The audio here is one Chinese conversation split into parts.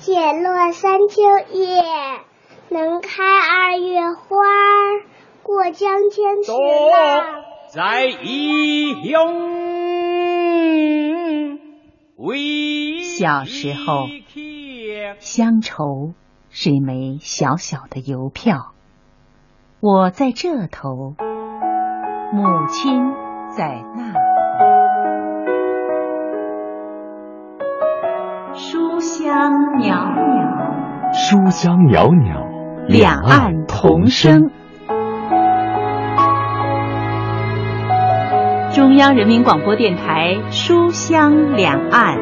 解落三秋叶，能开二月花。过江千尺浪，在义勇为小时候，乡愁是一枚小小的邮票。我在这头，母亲在那香袅袅。书香袅袅，两岸同声。中央人民广播电台《书香两岸》。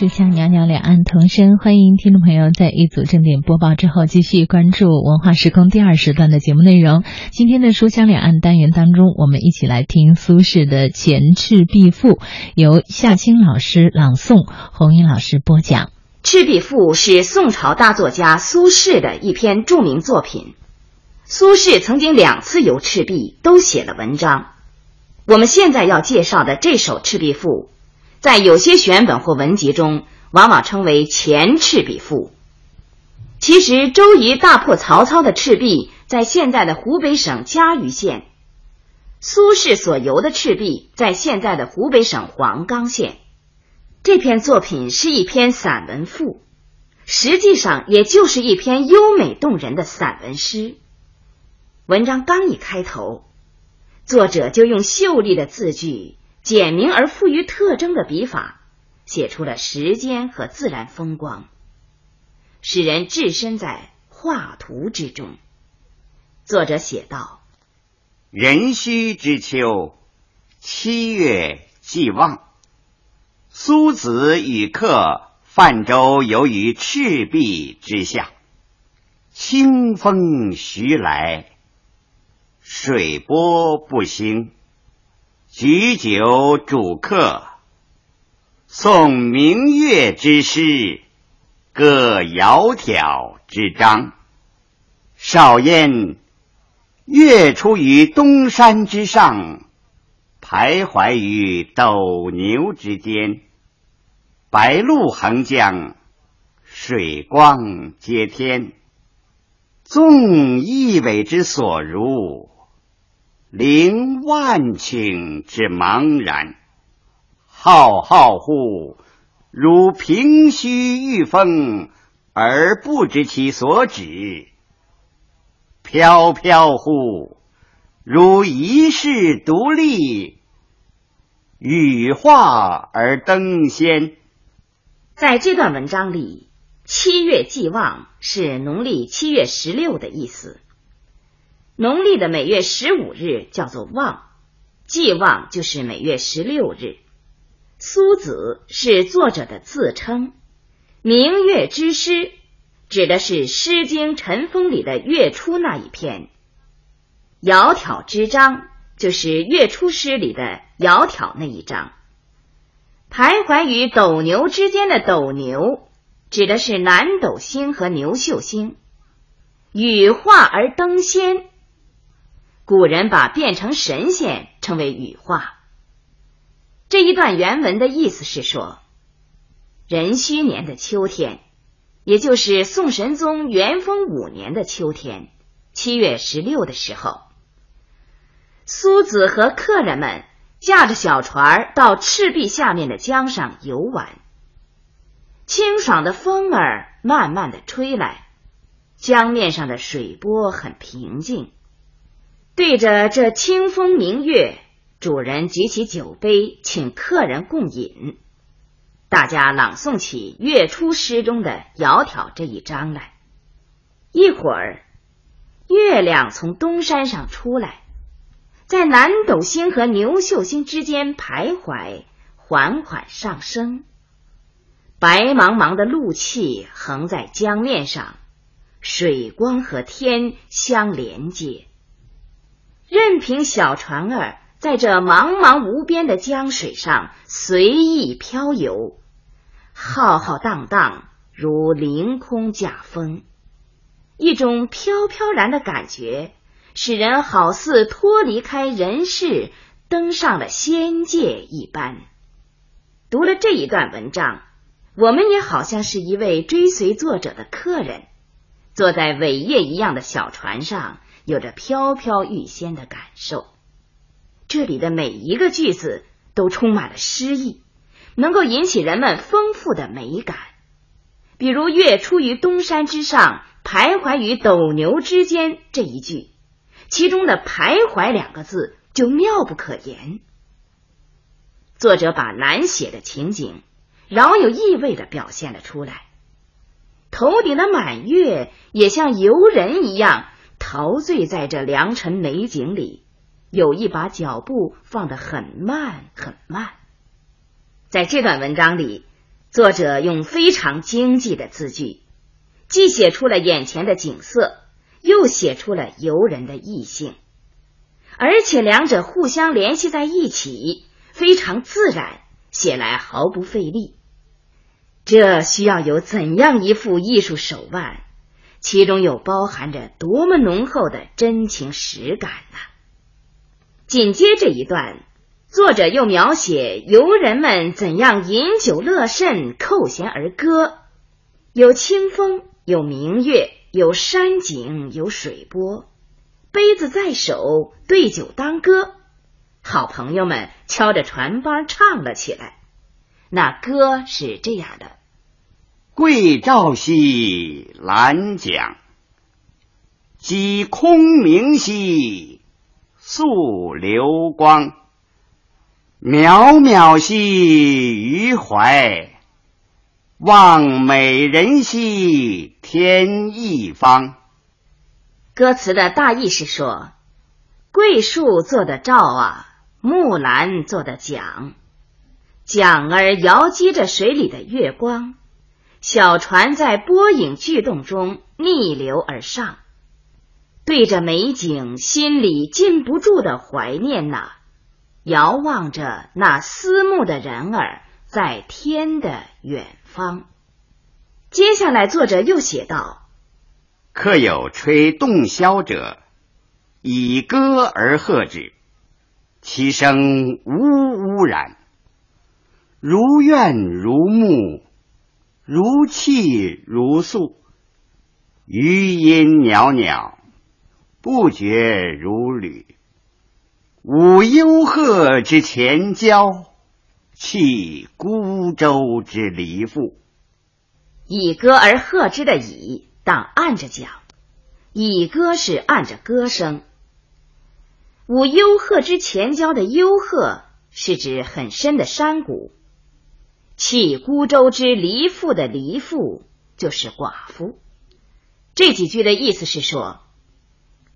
书香袅袅两岸同声，欢迎听众朋友在一组正点播报之后，继续关注文化时空第二时段的节目内容。今天的书香两岸单元当中，我们一起来听苏轼的《前赤壁赋》，由夏青老师朗诵，红英老师播讲。《赤壁赋》是宋朝大作家苏轼的一篇著名作品。苏轼曾经两次游赤壁，都写了文章。我们现在要介绍的这首《赤壁赋》。在有些选本或文集中，往往称为《前赤壁赋》。其实，周瑜大破曹操的赤壁在现在的湖北省嘉鱼县，苏轼所游的赤壁在现在的湖北省黄冈县。这篇作品是一篇散文赋，实际上也就是一篇优美动人的散文诗。文章刚一开头，作者就用秀丽的字句。简明而富于特征的笔法，写出了时间和自然风光，使人置身在画图之中。作者写道：“壬戌之秋，七月既望，苏子与客泛舟游于赤壁之下，清风徐来，水波不兴。”举酒属客，诵明月之诗，歌窈窕之章。少焉，月出于东山之上，徘徊于斗牛之间。白露横江，水光接天。纵一苇之所如。凌万顷之茫然，浩浩乎如凭虚御风而不知其所止；飘飘乎如遗世独立，羽化而登仙。在这段文章里，“七月既望”是农历七月十六的意思。农历的每月十五日叫做望，既望就是每月十六日。苏子是作者的自称，明月之诗指的是《诗经·陈风》里的月初那一篇。窈窕之章就是月初诗里的窈窕那一章。徘徊于斗牛之间的斗牛指的是南斗星和牛宿星。羽化而登仙。古人把变成神仙称为羽化。这一段原文的意思是说，壬戌年的秋天，也就是宋神宗元丰五年的秋天，七月十六的时候，苏子和客人们驾着小船到赤壁下面的江上游玩。清爽的风儿慢慢的吹来，江面上的水波很平静。对着这清风明月，主人举起酒杯，请客人共饮。大家朗诵起月初诗中的“窈窕”这一章来。一会儿，月亮从东山上出来，在南斗星和牛秀星之间徘徊，缓缓上升。白茫茫的露气横在江面上，水光和天相连接。任凭小船儿在这茫茫无边的江水上随意漂游，浩浩荡荡如凌空驾风，一种飘飘然的感觉，使人好似脱离开人世，登上了仙界一般。读了这一段文章。我们也好像是一位追随作者的客人，坐在伟业一样的小船上，有着飘飘欲仙的感受。这里的每一个句子都充满了诗意，能够引起人们丰富的美感。比如“月出于东山之上，徘徊于斗牛之间”这一句，其中的“徘徊”两个字就妙不可言。作者把难写的情景。饶有意味的表现了出来，头顶的满月也像游人一样陶醉在这良辰美景里，有意把脚步放得很慢很慢。在这段文章里，作者用非常经济的字句，既写出了眼前的景色，又写出了游人的意境，而且两者互相联系在一起，非常自然，写来毫不费力。这需要有怎样一副艺术手腕？其中又包含着多么浓厚的真情实感呢？紧接这一段，作者又描写游人们怎样饮酒乐甚、扣舷而歌，有清风，有明月，有山景，有水波，杯子在手，对酒当歌，好朋友们敲着船帮唱了起来。那歌是这样的。桂棹兮兰桨，击空明兮溯流光。渺渺兮于怀，望美人兮天一方。歌词的大意是说，桂树做的棹啊，木兰做的桨，桨儿摇击着水里的月光。小船在波影巨动中逆流而上，对着美景，心里禁不住的怀念呐，遥望着那思慕的人儿在天的远方。接下来，作者又写道：“客有吹洞箫者，以歌而和之，其声呜呜然，如怨如慕。”如泣如诉，余音袅袅，不绝如缕。舞幽壑之潜蛟，泣孤舟之离妇。以歌而和之的以，当按着讲，以歌是按着歌声。舞幽壑之潜蛟的幽壑，是指很深的山谷。弃孤舟之离妇的离妇就是寡妇。这几句的意思是说，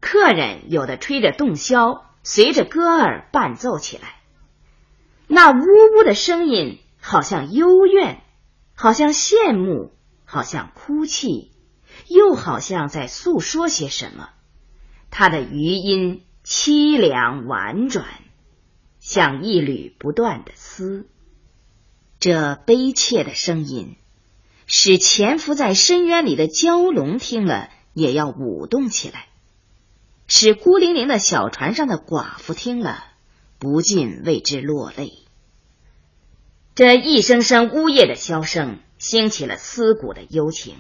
客人有的吹着洞箫，随着歌儿伴奏起来，那呜呜的声音好像幽怨，好像羡慕，好像哭泣，又好像在诉说些什么。它的余音凄凉婉转，像一缕不断的丝。这悲切的声音，使潜伏在深渊里的蛟龙听了也要舞动起来；使孤零零的小船上的寡妇听了，不禁为之落泪。这一声声呜咽的箫声，兴起了思古的幽情，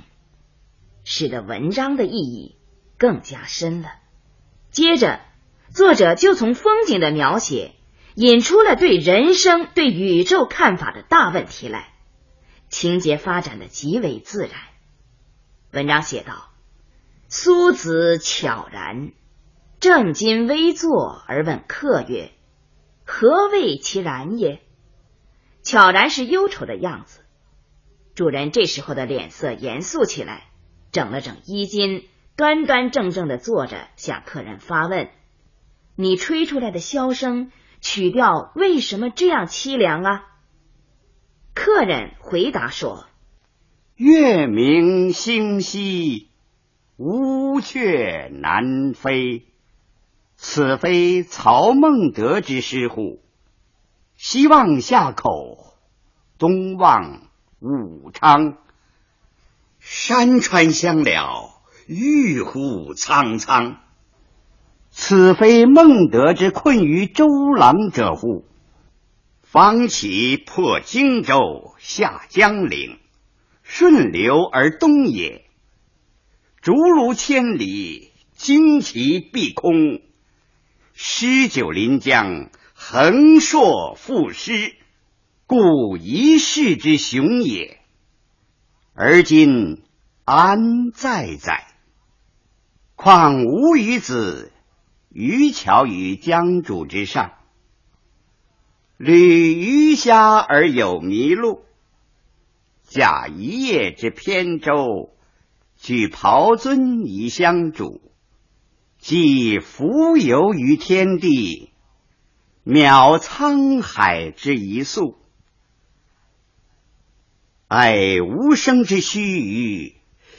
使得文章的意义更加深了。接着，作者就从风景的描写。引出了对人生、对宇宙看法的大问题来，情节发展的极为自然。文章写道：“苏子悄然，正襟危坐而问客曰：‘何谓其然也？’悄然是忧愁的样子。主人这时候的脸色严肃起来，整了整衣襟，端端正正的坐着，向客人发问：‘你吹出来的箫声曲调为什么这样凄凉啊？’客人回答说：“月明星稀，乌鹊南飞。此非曹孟德之诗乎？西望夏口，东望武昌。山川相了，郁乎苍苍。此非孟德之困于周郎者乎？”方其破荆州，下江陵，顺流而东也。竹如千里，旌旗蔽空。诗酒临江，横槊赋诗，故一世之雄也。而今安在哉？况吾与子渔樵于江渚之上。履鱼虾而有麋鹿，驾一叶之扁舟，举匏樽以相属，寄蜉蝣于天地，渺沧海之一粟。哀吾生之须臾，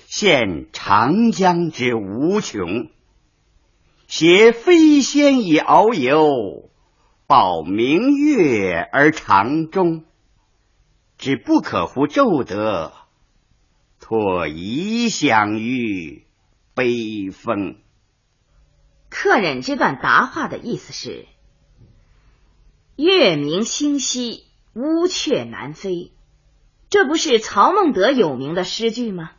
羡长江之无穷。挟飞仙以遨游。抱明月而长终，只不可乎骤得，托遗响于悲风。客人这段答话的意思是：月明星稀，乌鹊南飞，这不是曹孟德有名的诗句吗？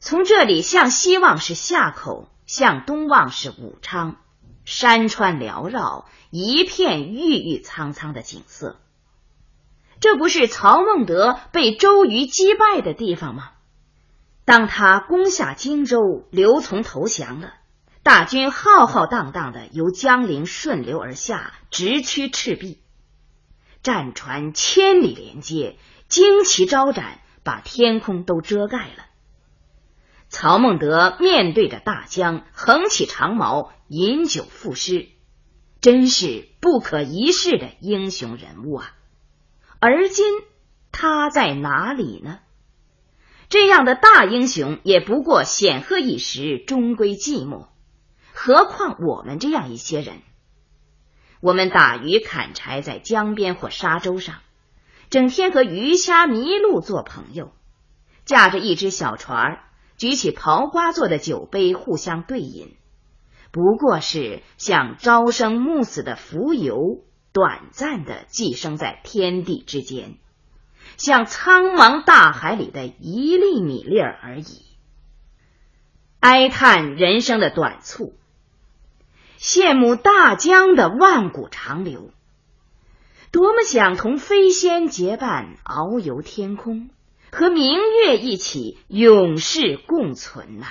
从这里向西望是夏口，向东望是武昌。山川缭绕，一片郁郁苍苍的景色。这不是曹孟德被周瑜击败的地方吗？当他攻下荆州，刘琮投降了，大军浩浩荡荡的由江陵顺流而下，直趋赤壁。战船千里连接，旌旗招展，把天空都遮盖了。曹孟德面对着大江，横起长矛，饮酒赋诗，真是不可一世的英雄人物啊！而今他在哪里呢？这样的大英雄也不过显赫一时，终归寂寞。何况我们这样一些人，我们打鱼砍柴，在江边或沙洲上，整天和鱼虾麋鹿做朋友，驾着一只小船。举起刨瓜做的酒杯，互相对饮，不过是像朝生暮死的蜉蝣，短暂的寄生在天地之间，像苍茫大海里的一粒米粒儿而已。哀叹人生的短促，羡慕大江的万古长流，多么想同飞仙结伴，遨游天空。和明月一起永世共存呐，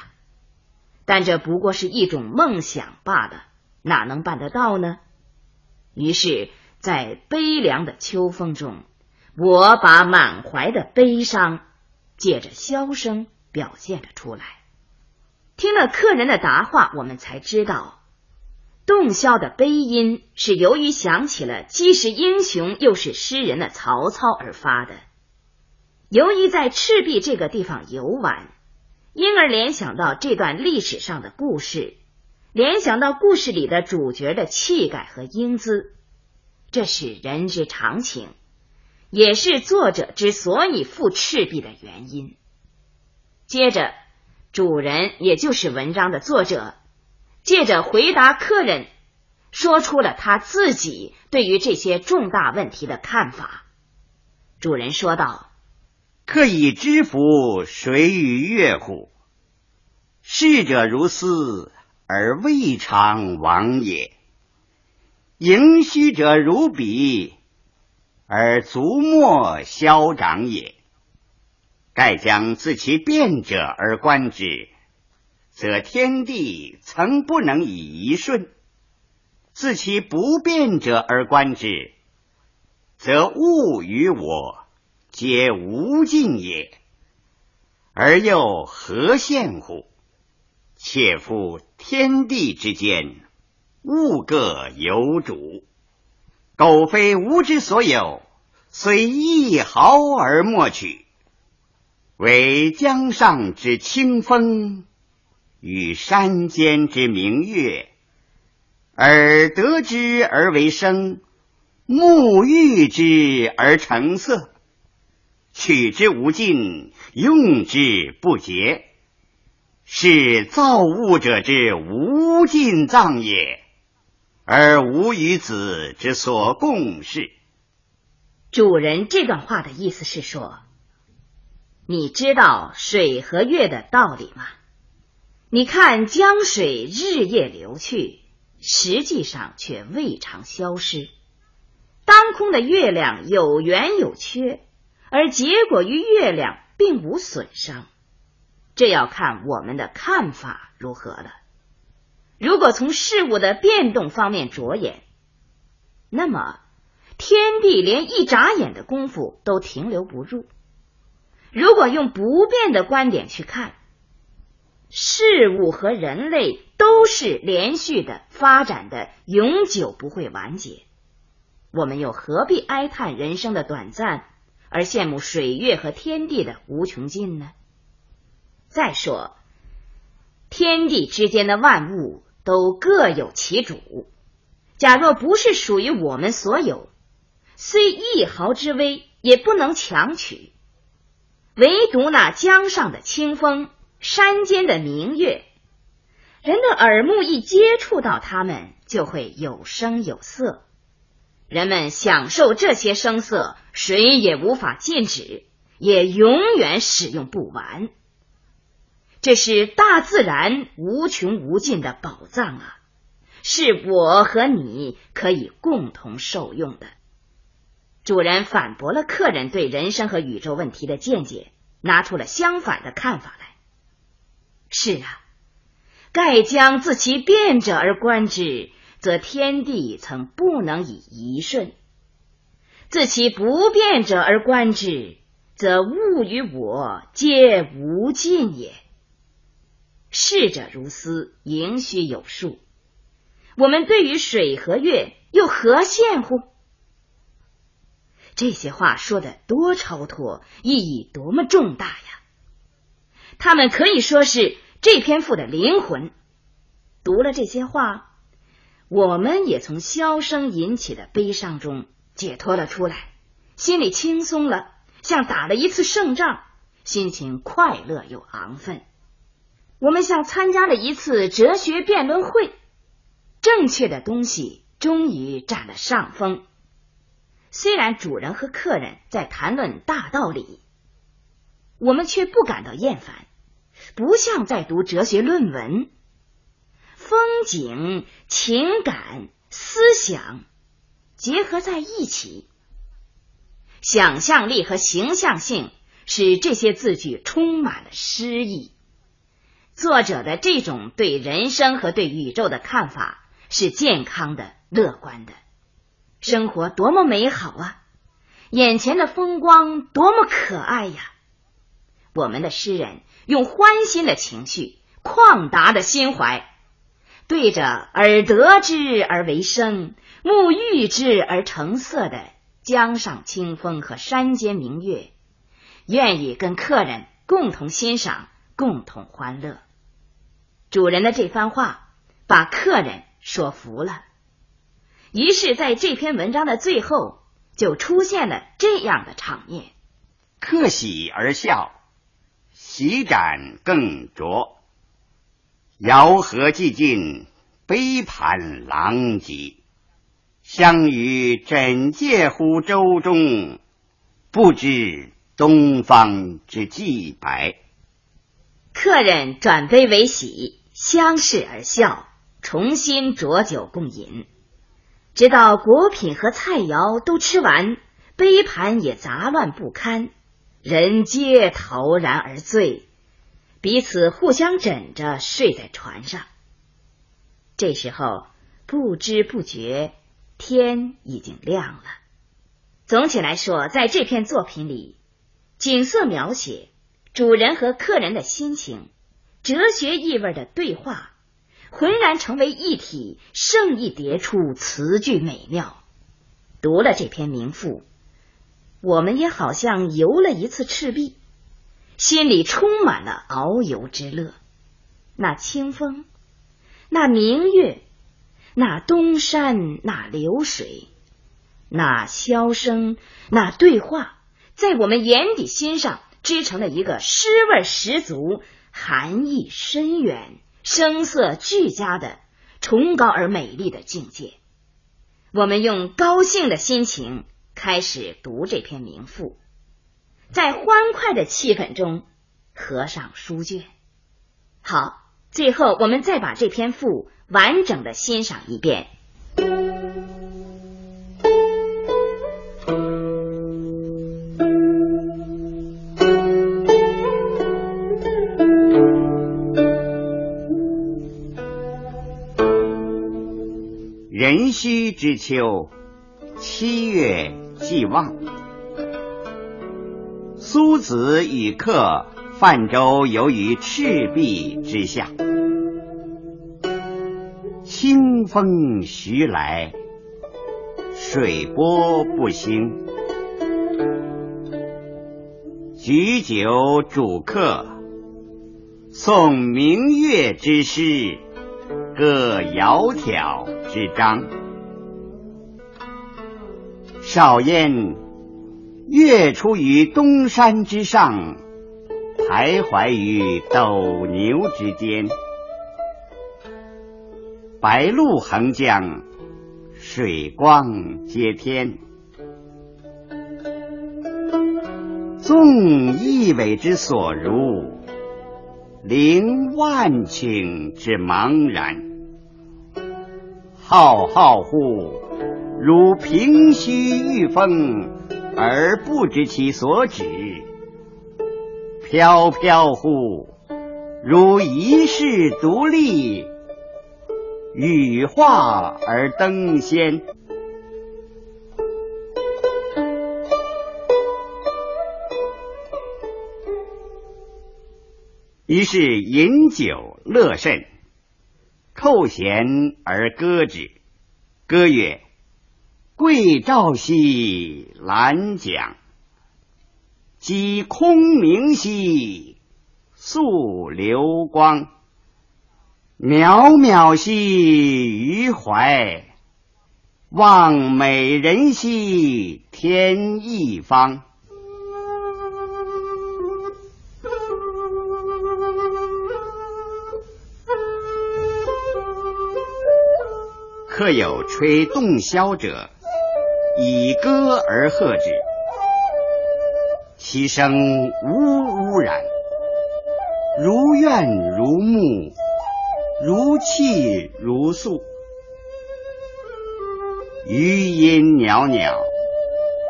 但这不过是一种梦想罢了，哪能办得到呢？于是，在悲凉的秋风中，我把满怀的悲伤借着箫声表现了出来。听了客人的答话，我们才知道，洞箫的悲音是由于想起了既是英雄又是诗人的曹操而发的。由于在赤壁这个地方游玩，因而联想到这段历史上的故事，联想到故事里的主角的气概和英姿，这是人之常情，也是作者之所以赴赤壁的原因。接着，主人也就是文章的作者，借着回答客人，说出了他自己对于这些重大问题的看法。主人说道。可以知夫谁与乐乎？逝者如斯，而未尝往也；盈虚者如彼，而足莫消长也。盖将自其变者而观之，则天地曾不能以一瞬；自其不变者而观之，则物与我皆无尽也。而又何羡乎？且夫天地之间，物各有主，苟非吾之所有，虽一毫而莫取。惟江上之清风，与山间之明月，而得之而为声，沐浴之而成色。取之无尽，用之不竭，是造物者之无尽藏也，而吾与子之所共事。主人这段话的意思是说，你知道水和月的道理吗？你看江水日夜流去，实际上却未尝消失；当空的月亮有圆有缺。而结果与月亮并无损伤，这要看我们的看法如何了。如果从事物的变动方面着眼，那么天地连一眨眼的功夫都停留不住；如果用不变的观点去看，事物和人类都是连续的发展的，永久不会完结。我们又何必哀叹人生的短暂？而羡慕水月和天地的无穷尽呢？再说，天地之间的万物都各有其主，假若不是属于我们所有，虽一毫之微也不能强取。唯独那江上的清风，山间的明月，人的耳目一接触到它们，就会有声有色。人们享受这些声色，谁也无法禁止，也永远使用不完。这是大自然无穷无尽的宝藏啊，是我和你可以共同受用的。主人反驳了客人对人生和宇宙问题的见解，拿出了相反的看法来。是啊，盖将自其变者而观之。则天地曾不能以一瞬；自其不变者而观之，则物与我皆无尽也。逝者如斯，盈虚有数。我们对于水和月又何羡乎？这些话说的多超脱，意义多么重大呀！他们可以说是这篇赋的灵魂。读了这些话。我们也从箫声引起的悲伤中解脱了出来，心里轻松了，像打了一次胜仗，心情快乐又昂奋。我们像参加了一次哲学辩论会，正确的东西终于占了上风。虽然主人和客人在谈论大道理，我们却不感到厌烦，不像在读哲学论文。风景、情感、思想结合在一起，想象力和形象性使这些字句充满了诗意。作者的这种对人生和对宇宙的看法是健康的、乐观的。生活多么美好啊！眼前的风光多么可爱呀！我们的诗人用欢欣的情绪、旷达的心怀。对着而得之而为声，沐浴之而成色的江上清风和山间明月，愿意跟客人共同欣赏，共同欢乐。主人的这番话把客人说服了，于是在这篇文章的最后就出现了这样的场面：客喜而笑，席盏更酌。肴核既尽，杯盘狼藉。相与枕藉乎舟中，不知东方之既白。客人转悲为喜，相视而笑，重新酌酒共饮，直到果品和菜肴都吃完，杯盘也杂乱不堪，人皆陶然而醉，彼此互相枕着睡在船上。这时候不知不觉天已经亮了。总体来说，在这篇作品里，景色描写、主人和客人的心情、哲学意味的对话，浑然成为一体，胜意叠出，词句美妙。读了这篇名赋，我们也好像游了一次赤壁，心里充满了遨游之乐。那清风，那明月，那东山，那流水。那箫声，那对话，在我们眼底心上织成了一个诗味十足、含义深远、声色俱佳的崇高而美丽的境界。我们用高兴的心情开始读这篇名赋，在欢快的气氛中合上书卷。好，最后我们再把这篇赋完整的欣赏一遍。壬戌之秋，七月既望。苏子与客泛舟游于赤壁之下，清风徐来，水波不兴。举酒属客，诵明月之诗，歌窈窕。之章，少焉，月出于东山之上，徘徊于斗牛之间。白露横江，水光接天。纵一苇之所如，凌万顷之茫然。浩浩乎如凭虚御风而不知其所止；飘飘乎如遗世独立，羽化而登仙。于是饮酒乐甚。扣弦而歌之，歌曰：“桂棹兮兰桨，击空明兮溯流光。渺渺兮于怀，望美人兮天一方。”客有吹洞箫者，以歌而和之，其声呜呜然，如怨如慕，如泣如诉，余音袅袅，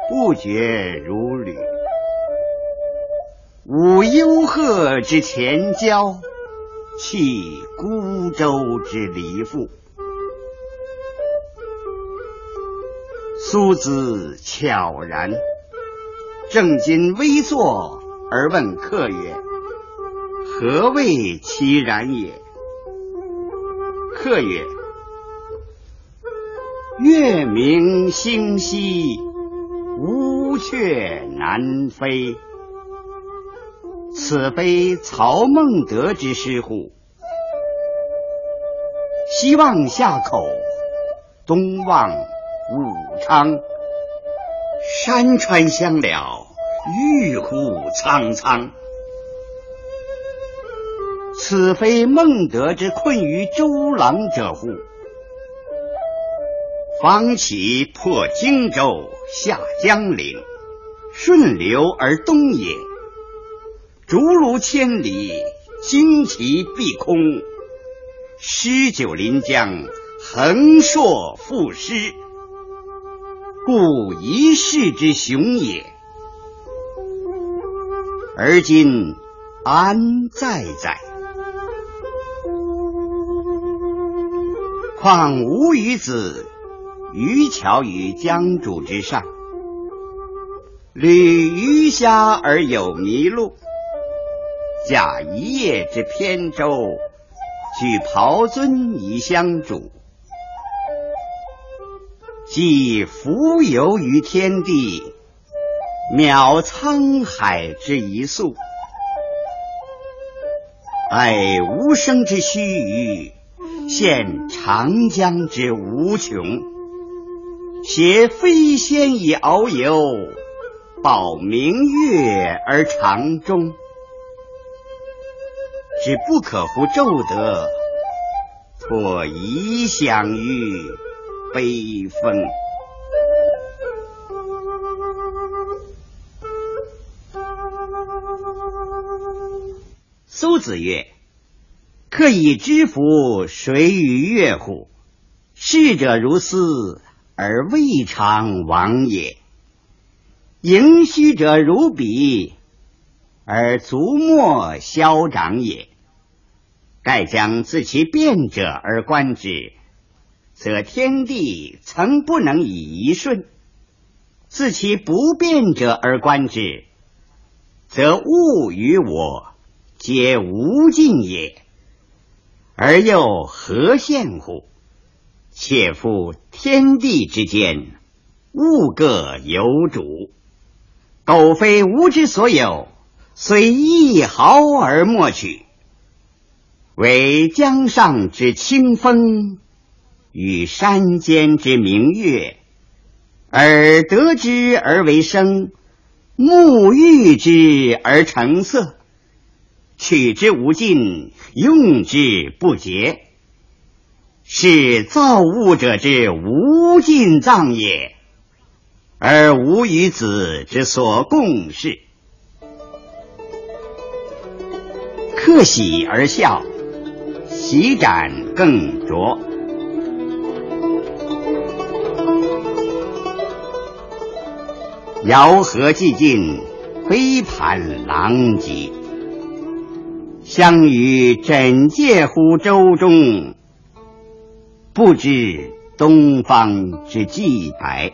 不绝如缕。舞幽壑之潜蛟，泣孤舟之离妇。苏子悄然，正襟危坐而问客曰：“何谓其然也？”客曰：“月明星稀，乌鹊南飞。此非曹孟德之诗乎？西望夏口，东望。”武昌，山川相了，郁乎苍苍。此非孟德之困于周郎者乎？方其破荆州，下江陵，顺流而东也。竹如千里，旌旗蔽空，诗酒临江，横槊赋诗。故一世之雄也。而今安在哉？况吾与子渔樵于江渚之上，侣鱼虾而有麋鹿，驾一叶之扁舟，举匏樽以相属。既浮游于天地，渺沧海之一粟；爱无声之须臾，羡长江之无穷。携飞仙以遨游，抱明月而长终。只不可乎骤得，托遗响于。悲风。苏子曰：“可以知夫谁与乐乎？逝者如斯，而未尝往也；盈虚者如彼，而足莫消长也。盖将自其变者而观之。”则天地曾不能以一瞬；自其不变者而观之，则物与我皆无尽也。而又何羡乎？且夫天地之间，物各有主，苟非吾之所有，虽一毫而莫取。惟江上之清风。与山间之明月，而得之而为声，沐浴之而成色，取之无尽，用之不竭，是造物者之无尽藏也，而吾与子之所共事。客喜而笑，洗盏更酌。肴核既尽，杯盘狼藉。相与枕藉乎舟中，不知东方之既白。